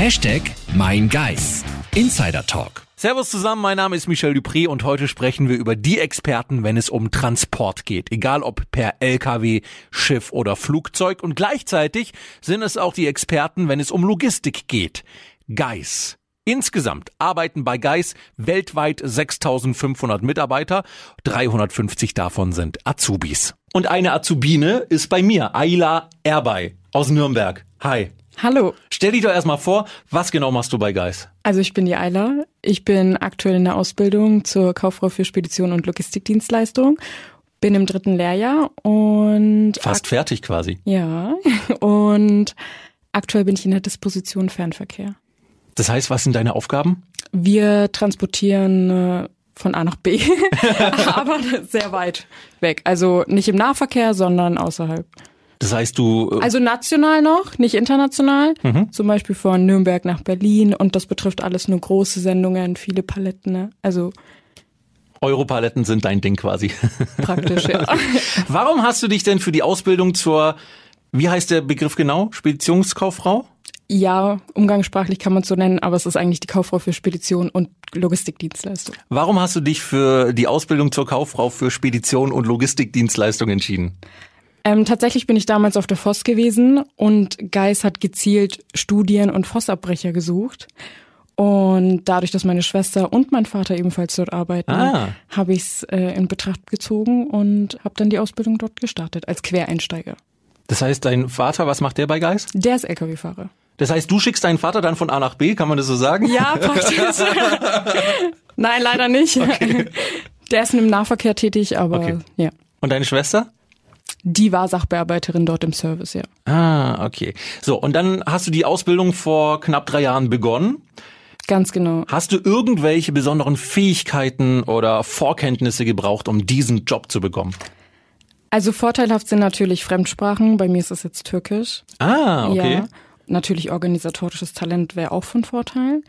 Hashtag Mein Geist. Insider Talk. Servus zusammen, mein Name ist Michel Dupré und heute sprechen wir über die Experten, wenn es um Transport geht. Egal ob per LKW, Schiff oder Flugzeug. Und gleichzeitig sind es auch die Experten, wenn es um Logistik geht. Geis. Insgesamt arbeiten bei Geis weltweit 6500 Mitarbeiter, 350 davon sind Azubis. Und eine Azubine ist bei mir, Ayla Erbay aus Nürnberg. Hi. Hallo. Stell dich doch erstmal vor, was genau machst du bei Geis? Also ich bin die Ayla. Ich bin aktuell in der Ausbildung zur Kauffrau für Spedition und Logistikdienstleistung. Bin im dritten Lehrjahr und fast fertig quasi. Ja. Und aktuell bin ich in der Disposition Fernverkehr. Das heißt, was sind deine Aufgaben? Wir transportieren äh, von A nach B, aber sehr weit weg. Also nicht im Nahverkehr, sondern außerhalb. Das heißt, du. Äh also national noch, nicht international. Mhm. Zum Beispiel von Nürnberg nach Berlin. Und das betrifft alles nur große Sendungen, viele Paletten. Ne? Also. Europaletten sind dein Ding quasi. Praktisch, ja. Warum hast du dich denn für die Ausbildung zur, wie heißt der Begriff genau? Speditionskauffrau? Ja, umgangssprachlich kann man es so nennen, aber es ist eigentlich die Kauffrau für Spedition und Logistikdienstleistung. Warum hast du dich für die Ausbildung zur Kauffrau für Spedition und Logistikdienstleistung entschieden? Ähm, tatsächlich bin ich damals auf der Voss gewesen und Geis hat gezielt Studien- und Vossabbrecher gesucht. Und dadurch, dass meine Schwester und mein Vater ebenfalls dort arbeiten, ah. habe ich es äh, in Betracht gezogen und habe dann die Ausbildung dort gestartet als Quereinsteiger. Das heißt, dein Vater, was macht der bei Geis? Der ist Lkw-Fahrer. Das heißt, du schickst deinen Vater dann von A nach B, kann man das so sagen? Ja, praktisch. Nein, leider nicht. Okay. Der ist im Nahverkehr tätig, aber okay. ja. Und deine Schwester? Die war Sachbearbeiterin dort im Service, ja. Ah, okay. So, und dann hast du die Ausbildung vor knapp drei Jahren begonnen. Ganz genau. Hast du irgendwelche besonderen Fähigkeiten oder Vorkenntnisse gebraucht, um diesen Job zu bekommen? Also vorteilhaft sind natürlich Fremdsprachen. Bei mir ist es jetzt Türkisch. Ah, okay. Ja. Natürlich organisatorisches Talent wäre auch von Vorteil.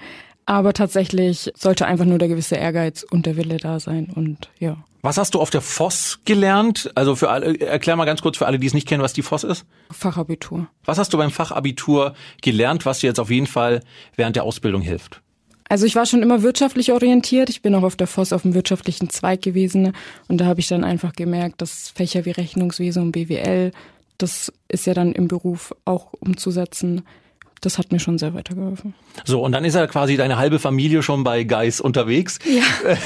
Aber tatsächlich sollte einfach nur der gewisse Ehrgeiz und der Wille da sein und ja. Was hast du auf der FOS gelernt? Also für alle, erklär mal ganz kurz für alle, die es nicht kennen, was die FOS ist. Fachabitur. Was hast du beim Fachabitur gelernt, was dir jetzt auf jeden Fall während der Ausbildung hilft? Also ich war schon immer wirtschaftlich orientiert. Ich bin auch auf der FOS auf dem wirtschaftlichen Zweig gewesen und da habe ich dann einfach gemerkt, dass Fächer wie Rechnungswesen und BWL, das ist ja dann im Beruf auch umzusetzen das hat mir schon sehr weitergeholfen. So, und dann ist ja quasi deine halbe Familie schon bei Geis unterwegs. Ja.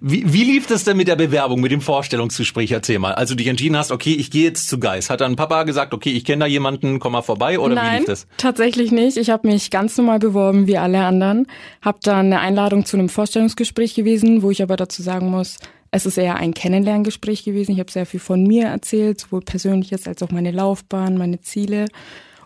Wie, wie lief das denn mit der Bewerbung, mit dem Vorstellungsgespräch? Erzähl mal. Also du dich entschieden hast, okay, ich gehe jetzt zu Geis. Hat dann Papa gesagt, okay, ich kenne da jemanden, komm mal vorbei oder Nein, wie lief das? tatsächlich nicht. Ich habe mich ganz normal beworben wie alle anderen. Habe dann eine Einladung zu einem Vorstellungsgespräch gewesen, wo ich aber dazu sagen muss, es ist eher ein Kennenlerngespräch gewesen. Ich habe sehr viel von mir erzählt, sowohl persönliches als auch meine Laufbahn, meine Ziele.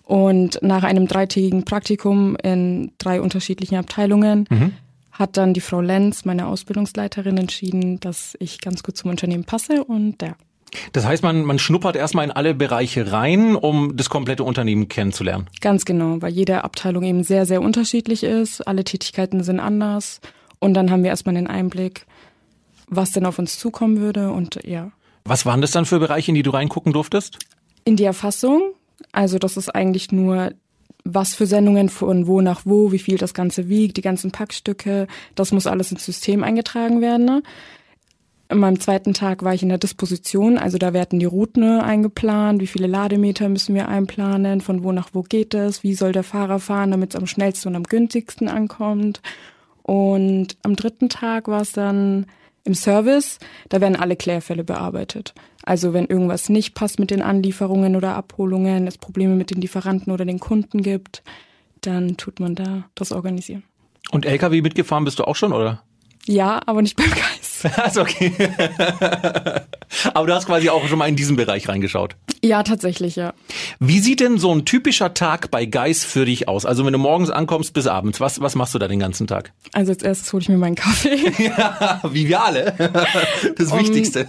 Und nach einem dreitägigen Praktikum in drei unterschiedlichen Abteilungen mhm. hat dann die Frau Lenz, meine Ausbildungsleiterin, entschieden, dass ich ganz gut zum Unternehmen passe und ja. Das heißt, man, man schnuppert erstmal in alle Bereiche rein, um das komplette Unternehmen kennenzulernen. Ganz genau, weil jede Abteilung eben sehr, sehr unterschiedlich ist. Alle Tätigkeiten sind anders. Und dann haben wir erstmal einen Einblick, was denn auf uns zukommen würde und ja. Was waren das dann für Bereiche, in die du reingucken durftest? In die Erfassung, also das ist eigentlich nur, was für Sendungen von wo nach wo, wie viel das Ganze wiegt, die ganzen Packstücke, das muss alles ins System eingetragen werden. Ne? In meinem zweiten Tag war ich in der Disposition, also da werden die Routen eingeplant, wie viele Lademeter müssen wir einplanen, von wo nach wo geht es, wie soll der Fahrer fahren, damit es am schnellsten und am günstigsten ankommt. Und am dritten Tag war es dann im Service, da werden alle Klärfälle bearbeitet. Also wenn irgendwas nicht passt mit den Anlieferungen oder Abholungen, es Probleme mit den Lieferanten oder den Kunden gibt, dann tut man da das organisieren. Und LKW mitgefahren bist du auch schon, oder? Ja, aber nicht beim Geist. also okay. aber du hast quasi auch schon mal in diesen Bereich reingeschaut. Ja, tatsächlich, ja. Wie sieht denn so ein typischer Tag bei Geis für dich aus? Also wenn du morgens ankommst bis abends, was, was machst du da den ganzen Tag? Also als erstes hole ich mir meinen Kaffee. ja, wie wir alle. Das um, Wichtigste.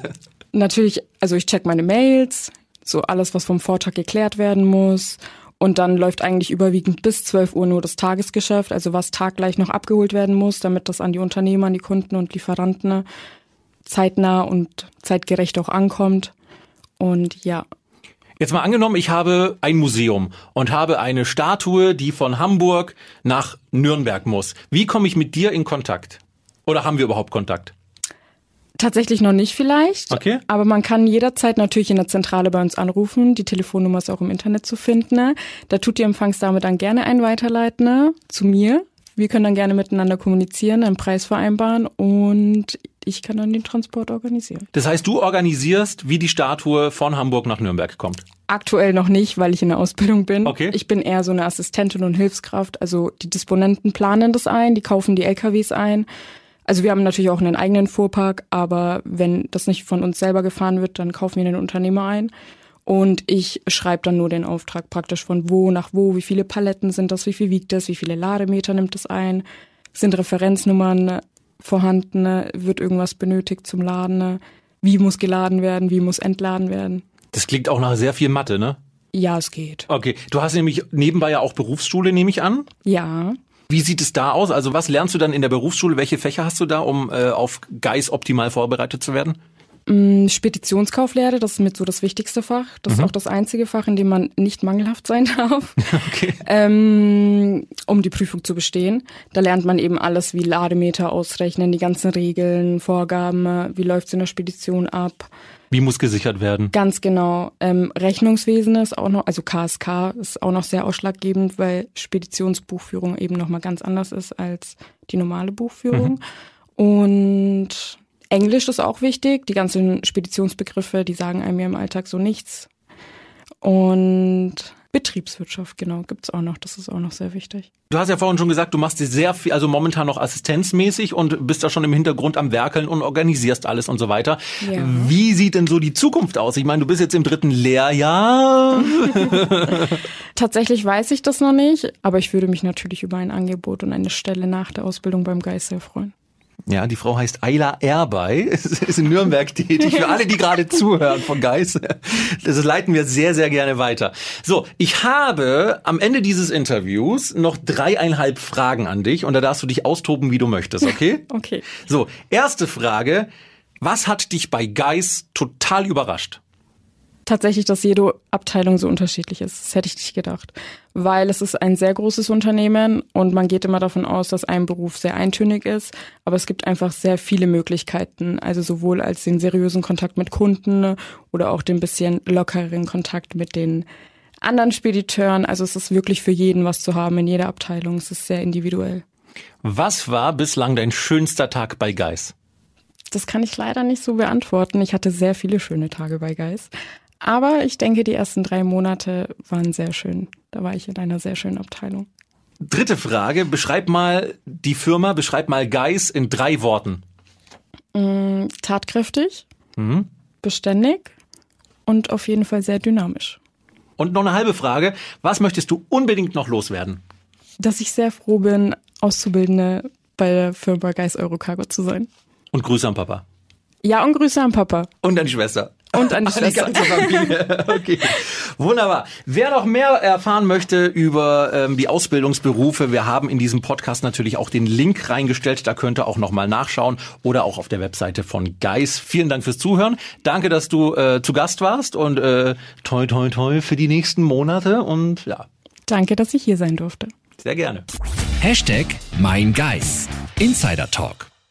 Natürlich, also ich check meine Mails, so alles, was vom Vortag geklärt werden muss. Und dann läuft eigentlich überwiegend bis 12 Uhr nur das Tagesgeschäft, also was taggleich noch abgeholt werden muss, damit das an die Unternehmer, an die Kunden und Lieferanten zeitnah und zeitgerecht auch ankommt. Und ja, Jetzt mal angenommen, ich habe ein Museum und habe eine Statue, die von Hamburg nach Nürnberg muss. Wie komme ich mit dir in Kontakt? Oder haben wir überhaupt Kontakt? Tatsächlich noch nicht vielleicht. Okay. Aber man kann jederzeit natürlich in der Zentrale bei uns anrufen. Die Telefonnummer ist auch im Internet zu finden. Ne? Da tut die Empfangsdame dann gerne einen weiterleiten ne? zu mir. Wir können dann gerne miteinander kommunizieren, einen Preis vereinbaren und ich kann dann den Transport organisieren. Das heißt, du organisierst, wie die Statue von Hamburg nach Nürnberg kommt. Aktuell noch nicht, weil ich in der Ausbildung bin. Okay. Ich bin eher so eine Assistentin und Hilfskraft. Also die Disponenten planen das ein, die kaufen die LKWs ein. Also wir haben natürlich auch einen eigenen Fuhrpark, aber wenn das nicht von uns selber gefahren wird, dann kaufen wir den Unternehmer ein. Und ich schreibe dann nur den Auftrag praktisch von wo nach wo, wie viele Paletten sind das, wie viel wiegt das, wie viele Lademeter nimmt das ein, sind Referenznummern vorhanden, wird irgendwas benötigt zum Laden, wie muss geladen werden, wie muss entladen werden. Das klingt auch nach sehr viel Mathe, ne? Ja, es geht. Okay, du hast nämlich nebenbei ja auch Berufsschule, nehme ich an. Ja. Wie sieht es da aus? Also was lernst du dann in der Berufsschule? Welche Fächer hast du da, um äh, auf Geis optimal vorbereitet zu werden? Mm, Speditionskauflehre, das ist mit so das wichtigste Fach. Das mhm. ist auch das einzige Fach, in dem man nicht mangelhaft sein darf, okay. ähm, um die Prüfung zu bestehen. Da lernt man eben alles wie Lademeter ausrechnen, die ganzen Regeln, Vorgaben, wie läuft's in der Spedition ab. Wie muss gesichert werden? Ganz genau. Ähm, Rechnungswesen ist auch noch, also KSK ist auch noch sehr ausschlaggebend, weil Speditionsbuchführung eben nochmal ganz anders ist als die normale Buchführung. Mhm. Und Englisch ist auch wichtig. Die ganzen Speditionsbegriffe, die sagen einem ja im Alltag so nichts. Und Betriebswirtschaft, genau, gibt's auch noch. Das ist auch noch sehr wichtig. Du hast ja vorhin schon gesagt, du machst dir sehr viel, also momentan noch assistenzmäßig und bist da schon im Hintergrund am Werkeln und organisierst alles und so weiter. Ja. Wie sieht denn so die Zukunft aus? Ich meine, du bist jetzt im dritten Lehrjahr. Tatsächlich weiß ich das noch nicht, aber ich würde mich natürlich über ein Angebot und eine Stelle nach der Ausbildung beim Geist sehr freuen. Ja, die Frau heißt Ayla Erbay, ist in Nürnberg tätig. Für alle, die gerade zuhören von Geis, das leiten wir sehr, sehr gerne weiter. So, ich habe am Ende dieses Interviews noch dreieinhalb Fragen an dich und da darfst du dich austoben, wie du möchtest, okay? okay. So, erste Frage. Was hat dich bei Geis total überrascht? Tatsächlich, dass jede Abteilung so unterschiedlich ist. Das hätte ich nicht gedacht. Weil es ist ein sehr großes Unternehmen und man geht immer davon aus, dass ein Beruf sehr eintönig ist. Aber es gibt einfach sehr viele Möglichkeiten. Also sowohl als den seriösen Kontakt mit Kunden oder auch den bisschen lockeren Kontakt mit den anderen Spediteuren. Also es ist wirklich für jeden was zu haben in jeder Abteilung. Es ist sehr individuell. Was war bislang dein schönster Tag bei Geis? Das kann ich leider nicht so beantworten. Ich hatte sehr viele schöne Tage bei Geis. Aber ich denke, die ersten drei Monate waren sehr schön. Da war ich in einer sehr schönen Abteilung. Dritte Frage. Beschreib mal die Firma, beschreib mal Geis in drei Worten. Mm, tatkräftig, mhm. beständig und auf jeden Fall sehr dynamisch. Und noch eine halbe Frage. Was möchtest du unbedingt noch loswerden? Dass ich sehr froh bin, Auszubildende bei der Firma Geis Eurocargo zu sein. Und Grüße an Papa. Ja, und Grüße an Papa. Und an die Schwester. Und an die, Schwester. die ganze Familie. Okay. Wunderbar. Wer noch mehr erfahren möchte über ähm, die Ausbildungsberufe, wir haben in diesem Podcast natürlich auch den Link reingestellt. Da könnt ihr auch nochmal nachschauen oder auch auf der Webseite von Geis. Vielen Dank fürs Zuhören. Danke, dass du äh, zu Gast warst und äh, toi toi toi für die nächsten Monate und ja. Danke, dass ich hier sein durfte. Sehr gerne. Hashtag Mein Geis. Insider Talk.